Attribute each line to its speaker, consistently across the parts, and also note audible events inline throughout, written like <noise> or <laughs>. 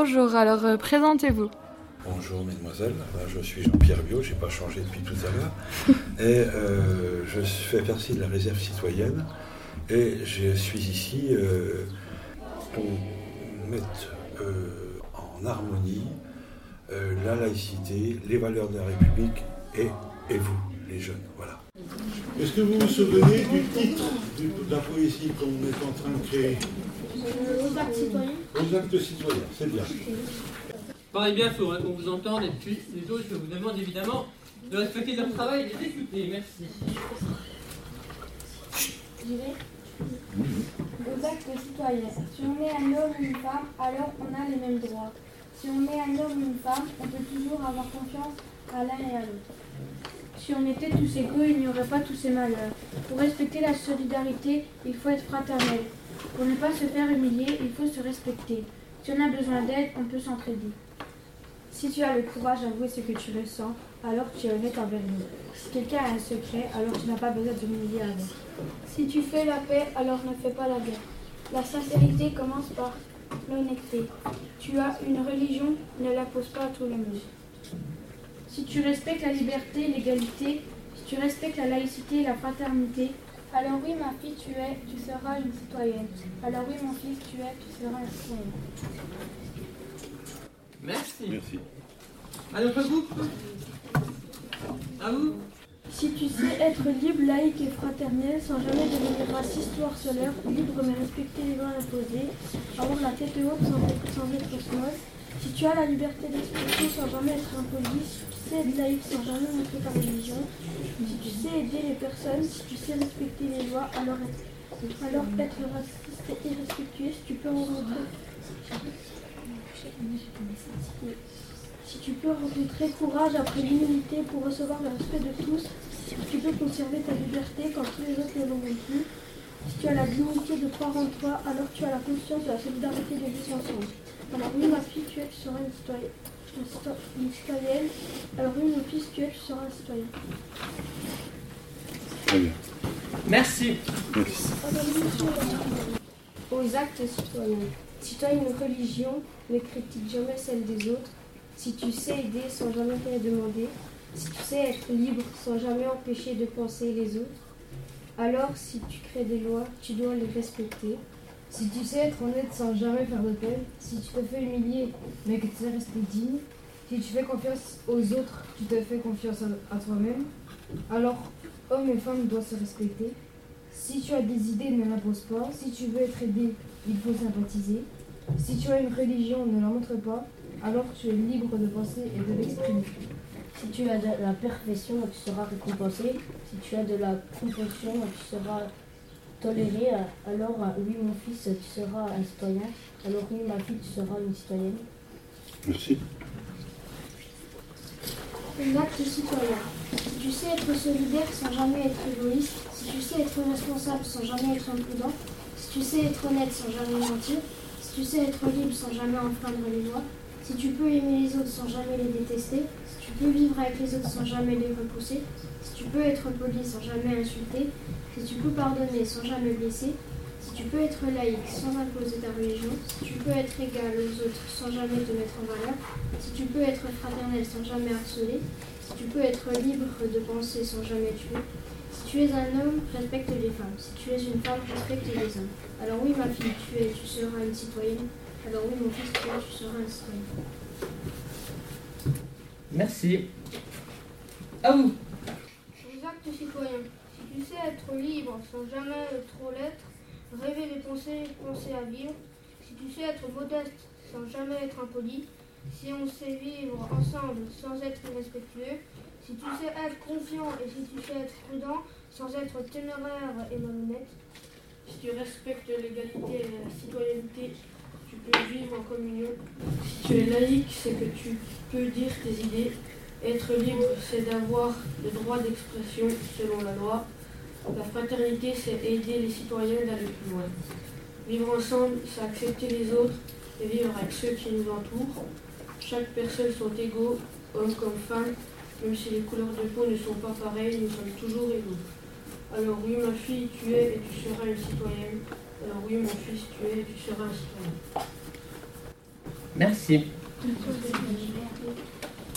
Speaker 1: Bonjour, alors euh, présentez-vous.
Speaker 2: Bonjour mesdemoiselles, je suis Jean-Pierre Biot, je n'ai pas changé depuis tout à l'heure. <laughs> Et euh, je fais partie de la réserve citoyenne et je suis ici euh, pour mettre en harmonie la laïcité, les valeurs de la République et, et vous, les jeunes. Voilà. Est-ce que vous vous souvenez du titre de la poésie qu'on est en train de créer?
Speaker 3: Aux actes citoyens.
Speaker 2: Aux actes citoyens, c'est bien.
Speaker 4: Pareil bien, il faudrait qu'on vous entende et puis les autres, je vous demande évidemment de respecter leur travail et d'écouter. Merci.
Speaker 3: Aux actes citoyens. Si on est un homme ou une femme, alors on a les mêmes droits. Si on est un homme ou une femme, on peut toujours avoir confiance à l'un et à l'autre. Si on était tous égaux, il n'y aurait pas tous ces malheurs. Pour respecter la solidarité, il faut être fraternel. Pour ne pas se faire humilier, il faut se respecter. Si on a besoin d'aide, on peut s'entraider.
Speaker 5: Si tu as le courage d'avouer ce que tu ressens, alors tu es honnête envers nous. Si quelqu'un a un secret, alors tu n'as pas besoin de m'humilier avec.
Speaker 3: Si tu fais la paix, alors ne fais pas la guerre. La sincérité commence par l'honnêteté. Tu as une religion, ne la pose pas à tout le monde.
Speaker 5: Si tu respectes la liberté, l'égalité, si tu respectes la laïcité, la fraternité,
Speaker 3: alors oui, ma fille, tu es, tu seras une citoyenne. Alors oui, mon fils, tu es, tu seras un citoyen.
Speaker 4: Merci.
Speaker 2: Merci.
Speaker 4: À notre groupe. À vous.
Speaker 5: Si tu sais être libre, laïque et fraternel, sans jamais devenir raciste ou harceleur, libre mais respecter les lois imposées, avoir la tête haute sans, sans être snob, si tu as la liberté d'expression sans jamais être impoli, si tu sais être laïque sans jamais montrer ta religion, si tu sais aider les personnes, si tu sais respecter les lois, alors être, raciste et irrespectueux, si tu peux rencontrer, si tu peux rencontrer courage après l'humilité pour recevoir le respect de tous, si tu peux conserver ta liberté quand tous les autres ne l'auront si tu as la dignité de croire en toi, alors tu as la conscience de la solidarité de vivre ensemble. Alors oui, ma fille, tu es, tu seras une citoyenne. Une citoyenne. Alors oui, mon fils, tu es, tu seras un citoyen.
Speaker 2: Très bien.
Speaker 4: Merci.
Speaker 5: Aux actes citoyens. Si tu as une religion, ne critique jamais celle des autres. Si tu sais aider sans jamais rien demander. Si tu sais être libre sans jamais empêcher de penser les autres. Alors, si tu crées des lois, tu dois les respecter.
Speaker 6: Si tu sais être honnête sans jamais faire de peine, si tu te fais humilier mais que tu sais rester digne, si tu fais confiance aux autres, tu te fais confiance à, toi-même, alors hommes et femmes doivent se respecter. Si tu as des idées, ne l'impose pas. Si tu veux être aidé, il faut sympathiser. Si tu as une religion, ne la montre pas. Alors tu es libre de penser et de l'exprimer.
Speaker 7: Si tu as de la perfection, tu seras récompensé. Si tu as de la compassion, tu seras toléré. Alors oui, mon fils, tu seras un citoyen. Alors oui, ma fille, tu seras une citoyenne.
Speaker 2: Merci.
Speaker 3: Un acte citoyen. Si tu sais être solidaire sans jamais être égoïste, si tu sais être responsable sans jamais être imprudent, si tu sais être honnête sans jamais mentir, si tu sais être libre sans jamais enfreindre les lois, si tu peux aimer les autres sans jamais les détester, si tu peux vivre avec les autres sans jamais les repousser, si tu peux être poli sans jamais insulter, si tu peux pardonner sans jamais blesser, si tu peux être laïque sans imposer ta religion, si tu peux être égal aux autres sans jamais te mettre en valeur, si tu peux être fraternel sans jamais harceler, si tu peux être libre de penser sans jamais tuer, si tu es un homme, respecte les femmes, si tu es une femme, respecte les hommes. Alors oui, ma fille, tu es, tu seras une citoyenne. Alors oui, mon fils, tu es, tu seras un citoyen.
Speaker 4: Merci. À vous.
Speaker 3: Citoyens. Si tu sais être libre sans jamais trop l'être, rêver des pensées, penser à vivre. Si tu sais être modeste sans jamais être impoli. Si on sait vivre ensemble sans être irrespectueux. Si tu sais être confiant et si tu sais être prudent sans être téméraire et malhonnête.
Speaker 8: Si tu respectes l'égalité et la citoyenneté, tu peux vivre en communion. Si tu es laïque, c'est que tu peux dire tes idées. Être libre, c'est d'avoir le droit d'expression selon la loi. La fraternité, c'est aider les citoyens d'aller plus loin. Vivre ensemble, c'est accepter les autres et vivre avec ceux qui nous entourent. Chaque personne sont égaux, hommes comme femmes, même si les couleurs de peau ne sont pas pareilles, nous sommes toujours égaux. Alors oui, ma fille, tu es et tu seras une citoyenne. Alors oui, mon fils, tu es et tu seras un citoyen.
Speaker 4: Merci.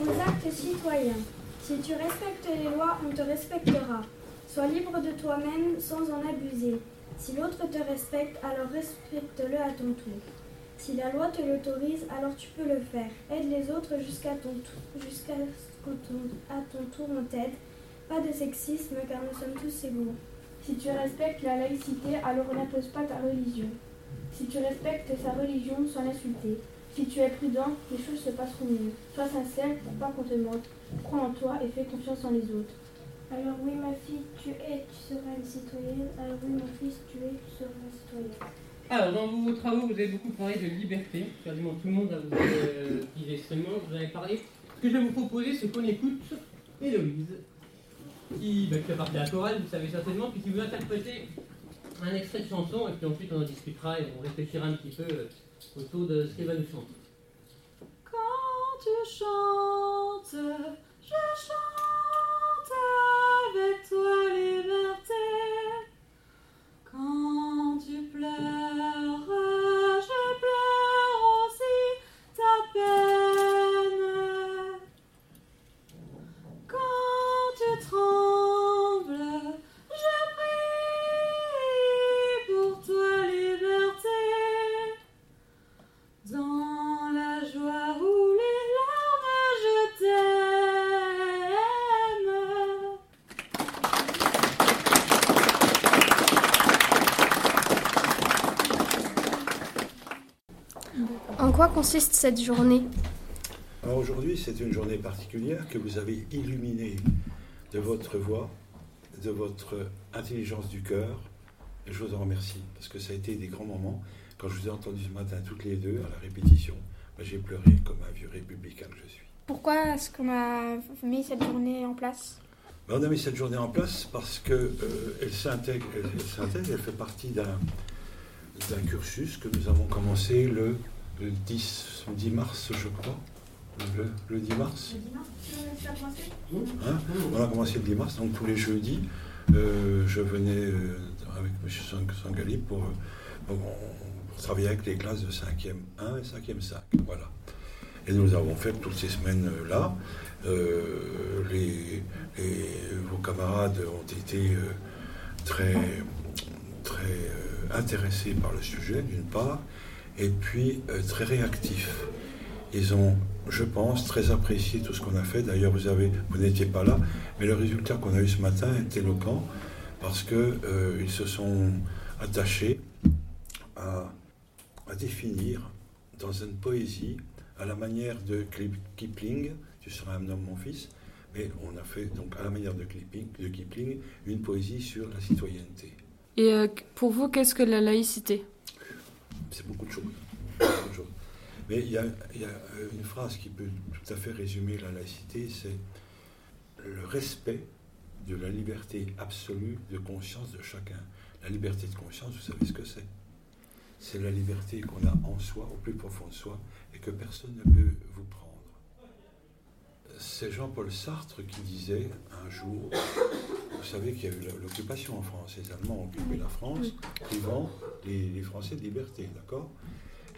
Speaker 5: Aux actes citoyens. Si tu respectes les lois, on te respectera. Sois libre de toi-même sans en abuser. Si l'autre te respecte, alors respecte-le à ton tour. Si la loi te l'autorise, alors tu peux le faire. Aide les autres jusqu'à ton tour, jusqu'à ce qu'à ton tour on t'aide. Pas de sexisme car nous sommes tous égaux.
Speaker 9: Si tu respectes la laïcité, alors n'impose pas ta religion. Si tu respectes sa religion, sans l'insulter. Si tu es prudent, les choses se passeront mieux. Sois sincère pour pas qu'on te mente. Crois en toi et fais confiance en les autres.
Speaker 3: Alors oui, ma fille, tu es, tu seras une citoyenne. Alors oui, mon fils, tu es, tu seras un citoyen.
Speaker 4: Alors, dans vos travaux, vous avez beaucoup parlé de liberté. Quasiment tout le monde a vous euh, dit extrêmement, vous avez parlé. Ce que je vais vous proposer, c'est qu'on écoute Héloïse, qui, bah, qui fait partie de la chorale, vous savez certainement, puis qui vous interpréter un extrait de chanson, et puis ensuite on en discutera et on réfléchira un petit peu euh, autour de ce qu'elle va nous chanter.
Speaker 10: Quand tu chantes, je chante avec toi
Speaker 1: En quoi consiste cette journée
Speaker 2: Alors aujourd'hui, c'est une journée particulière que vous avez illuminée de votre voix, de votre intelligence du cœur. Et je vous en remercie, parce que ça a été des grands moments. Quand je vous ai entendu ce matin toutes les deux à la répétition, ben, j'ai pleuré comme un vieux républicain que je suis.
Speaker 11: Pourquoi est-ce qu'on a mis cette journée en place?
Speaker 2: Ben, on a mis cette journée en place parce qu'elle elle s'intègre, elle, elle s'intègre, elle fait partie d'un cursus que nous avons commencé le, le 10, 10 mars, je crois. Le, le 10 mars Hein On a commencé le 10 mars, donc tous les jeudis, euh, je venais euh, avec M. Sang- Sangali pour, pour- pour travailler avec les classes de 5e 1 et 5e 5. Voilà. Et nous avons fait toutes ces semaines-là. Euh, les, les- vos camarades ont été euh, très, très euh, intéressés par le sujet, d'une part, et puis euh, très réactifs. Ils ont, je pense, très apprécié tout ce qu'on a fait. D'ailleurs, vous n'étiez pas là, mais le résultat qu'on a eu ce matin est éloquent parce que euh, se sont attachés à, définir dans une poésie, à la manière de Kip- Kipling, tu seras un homme, mon fils, mais on a fait donc à la manière de Kipling, de Kipling une poésie sur la citoyenneté.
Speaker 1: Et euh, pour vous, qu'est-ce que la laïcité?
Speaker 2: C'est beaucoup de choses. Mais il y, a, il y a, euh, une phrase qui peut tout à fait résumer la laïcité, c'est le respect de la liberté absolue de conscience de chacun. La liberté de conscience, vous savez ce que c'est? C'est la liberté qu'on a en soi, au plus profond de soi, et que personne ne peut vous prendre. C'est Jean-Paul Sartre qui disait un jour, vous savez qu'il y a eu l'occupation en France, les Allemands ont occupé la France, privant les, les Français de liberté, d'accord?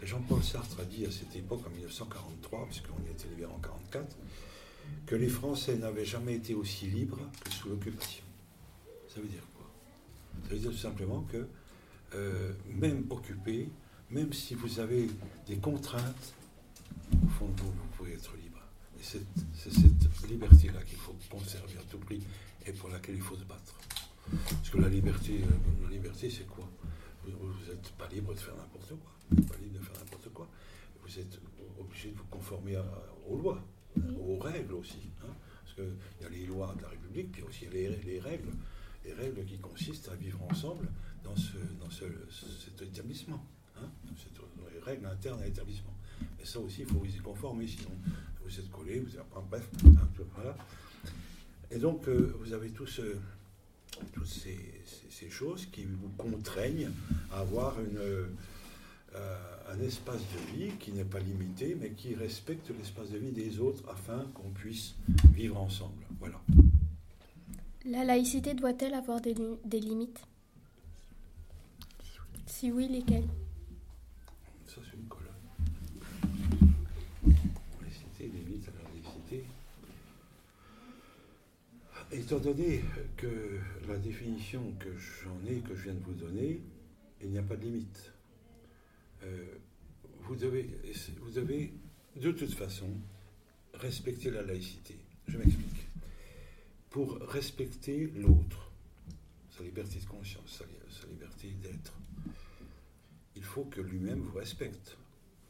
Speaker 2: Et Jean-Paul Sartre a dit à cette époque, en 1943, puisqu'on y était libéré en 1944, que les Français n'avaient jamais été aussi libres que sous l'occupation. Ça veut dire quoi? Ça veut dire tout simplement que euh, même occupé, même si vous avez des contraintes, au fond de vous, vous pouvez être libre. C'est cette liberté-là qu'il faut conserver à tout prix et pour laquelle il faut se battre. Parce que la liberté, euh, la liberté c'est quoi? Vous n'êtes pas libre de faire n'importe quoi. Vous n'êtes pas libre de faire n'importe quoi. Vous êtes obligé de vous conformer à- aux lois, aux règles aussi. hein. Parce qu'il y a les lois de la République, puis aussi les, les règles, les règles qui consistent à vivre ensemble dans, ce, dans ce, cet établissement. hein. C'est les règles internes à l'établissement. Mais ça aussi, il faut vous y conformer, sinon vous êtes collé, vous êtes, enfin, bref, hein, voilà. Et donc, euh, vous avez tous, euh, toutes ces, choses qui vous contraignent à avoir euh, un espace de vie qui n'est pas limité, mais qui respecte l'espace de vie des autres afin qu'on puisse vivre ensemble. Voilà.
Speaker 11: La laïcité doit-elle avoir des limites? Si oui, lesquelles
Speaker 2: Ça, c'est une colonne. Étant donné que la définition que j'en ai, que je viens de vous donner, il n'y a pas de limite. Euh, vous, devez, vous devez, de toute façon, respecter la laïcité. Je m'explique. Pour respecter l'autre, sa liberté de conscience, sa, liberté d'être, il faut que lui-même vous respecte.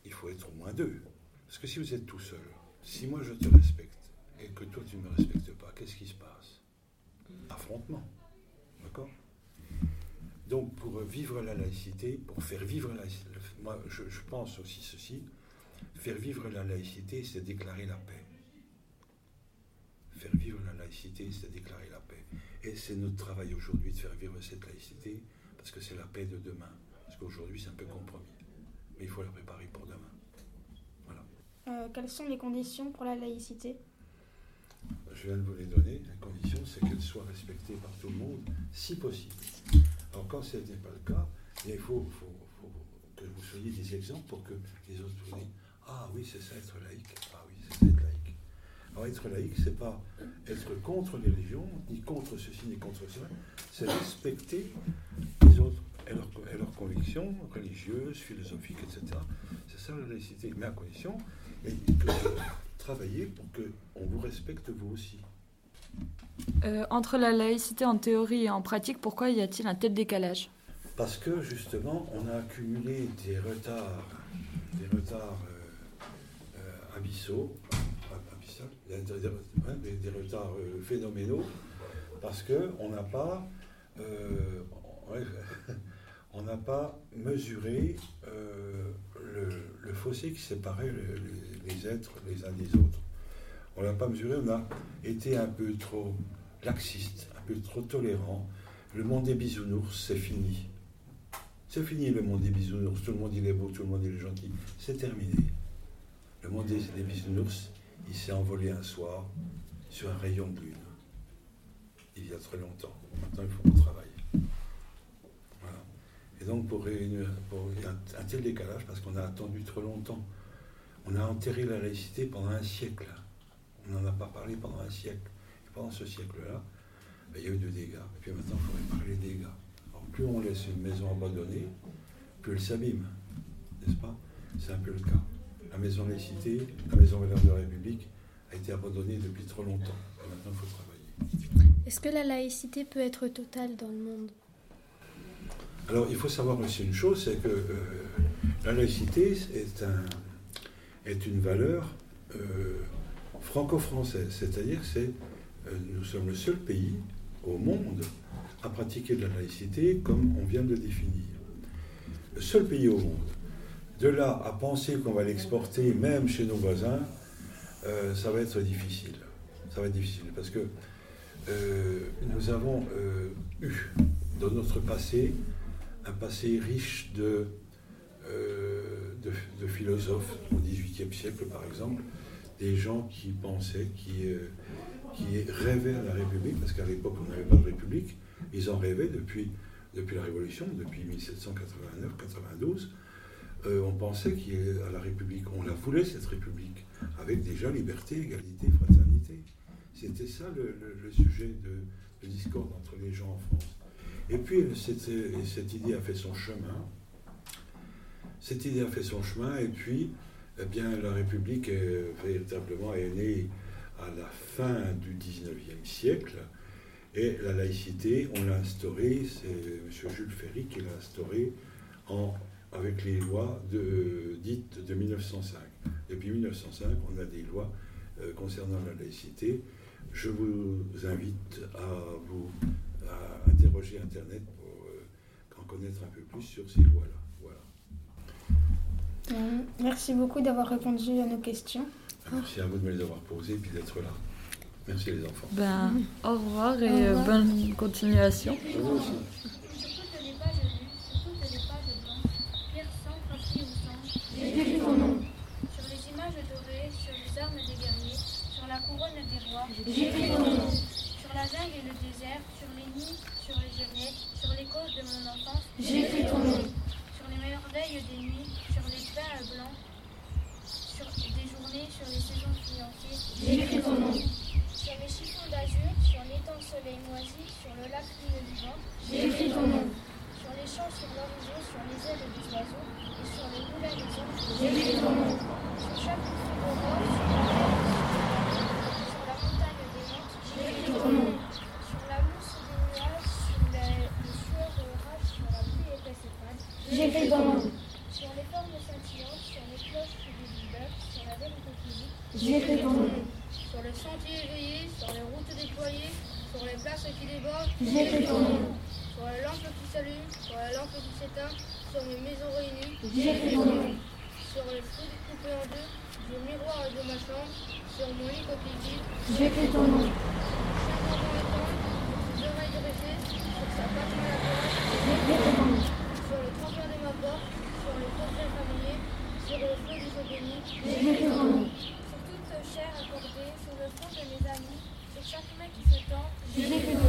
Speaker 2: Il faut être au moins deux. Parce que si vous êtes tout seul, si moi je te respecte et que toi tu ne me respectes pas, qu'est-ce qui se passe? Affrontement. D'accord? Donc pour vivre la laïcité, pour faire vivre la laïcité, moi je, pense aussi ceci, faire vivre la laïcité, c'est déclarer la paix. Faire vivre la laïcité, c'est déclarer la paix. Et c'est notre travail aujourd'hui de faire vivre cette laïcité, parce que c'est la paix de demain. Parce qu'aujourd'hui, c'est un peu compromis. Mais il faut la préparer pour demain. Voilà.
Speaker 11: Euh, quelles sont les conditions pour la laïcité?
Speaker 2: Je viens de vous les donner. La condition, c'est qu'elle soit respectée par tout le monde, si possible. Alors, quand ce n'est pas le cas, il faut, que vous soyez des exemples pour que les autres vous disent Ah oui, c'est ça être laïque. Ah oui, c'est être laïque. Alors être laïque, c'est pas être contre les religions, ni contre ceci, ni contre cela, c'est respecter les autres et leurs, convictions religieuses, philosophiques, etc. C'est ça la laïcité, mais à condition et que travailler pour qu'on vous respecte vous aussi.
Speaker 1: Euh, entre la laïcité en théorie et en pratique, pourquoi y a-t-il un tel décalage?
Speaker 2: Parce que justement, on a accumulé des retards, des retards euh, euh, abyssaux des, retards phénoménaux, parce qu'on n'a pas, <laughs> on n'a pas mesuré le, fossé qui séparait les êtres les uns des autres. On l'a pas mesuré, on a été un peu trop laxiste, un peu trop tolérant. Le monde des bisounours, c'est fini. C'est fini le monde des bisounours. Tout le monde il est beau, tout le monde il est gentil. C'est terminé. Le monde des, des bisounours, il s'est envolé un soir sur un rayon de lune. Il y a très longtemps. Maintenant, il faut qu'on travaille. Et donc, pour réunir pour, a un, tel décalage, parce qu'on a attendu trop longtemps. On a enterré la laïcité pendant un siècle. On n'en a pas parlé pendant un siècle. Et pendant ce siècle-là, ben, il y a eu des dégâts. Et puis maintenant, il faut réparer les dégâts. Alors, plus on laisse une maison abandonnée, plus elle s'abîme. N'est-ce pas? C'est un peu le cas la maison laïcité, la maison de la République, a été abandonnée depuis trop longtemps. maintenant, il faut travailler.
Speaker 11: Est-ce que la laïcité peut être totale dans le monde?
Speaker 2: Alors, il faut savoir aussi une chose, c'est que euh, la laïcité est, un, est une valeur euh, franco-française, c'est-à-dire que euh, nous sommes le seul pays au monde à pratiquer de la laïcité comme on vient de le définir. Le seul pays au monde. De là à penser qu'on va l'exporter même chez nos voisins, euh, ça va être difficile. Ça va être difficile parce que nous avons eu dans notre passé un passé riche de, de, philosophes au XVIIIe siècle par exemple, des gens qui pensaient, qui, qui rêvaient à la République, parce qu'à l'époque on n'avait pas de République, ils en rêvaient depuis, depuis la Révolution, depuis 1789-92. Euh, on pensait qu'à la République, on la voulait cette République, avec déjà liberté, égalité, fraternité. C'était ça le, sujet de, discorde entre les gens en France. Et puis cette, idée a fait son chemin. Cette idée a fait son chemin, et puis, eh bien, la République est, véritablement est née à la fin du 19e siècle. Et la laïcité, on l'a instaurée, c'est M. Jules Ferry qui l'a instaurée en avec les lois dites de 1905. Depuis 1905, on a des lois euh, concernant la laïcité. Je vous invite à vous interroger Internet pour euh, en connaître un peu plus sur ces lois-là. Voilà.
Speaker 11: Euh, merci beaucoup d'avoir répondu à nos questions.
Speaker 2: Merci à vous de me les avoir posées et puis d'être là. Merci les enfants.
Speaker 1: Ben, au revoir et bonne continuation.
Speaker 12: J'écris ton nom. Sur la jungle et le désert, sur les genêts, sur les causes de mon enfance.
Speaker 6: J'ai fait ton nom.
Speaker 12: Sur les merveilles des nuits, sur les plats blancs, sur des journées, sur les saisons fiancées.
Speaker 6: J'ai fait ton nom.
Speaker 12: Sur les chiffons d'azur, sur
Speaker 8: l'étang soleil moisi, sur le lac lumineux du vent.
Speaker 5: J'ai ton nom.
Speaker 8: Sur les champs, sur l'horizon, sur les ailes des oiseaux et sur les moulins des hommes.
Speaker 5: J'ai ton nom.
Speaker 8: Sur chaque au sur la la lampe qui s'éteint, sur mes maisons réunies, sur les fruits coupés en deux, du miroir et de ma chambre, sur mon lit
Speaker 5: côté vide. J'ai
Speaker 8: fait ton nom. Je devrais dresser sur sa page
Speaker 5: de la terrasse,
Speaker 8: sur le tremplin de ma porte, sur les portraits familiers, sur le feu du béni.
Speaker 5: J'ai fait ton nom.
Speaker 8: Sur toute chair accordée, sur le front de mes amis, sur chaque main qui se tend.
Speaker 5: J'ai ton nom.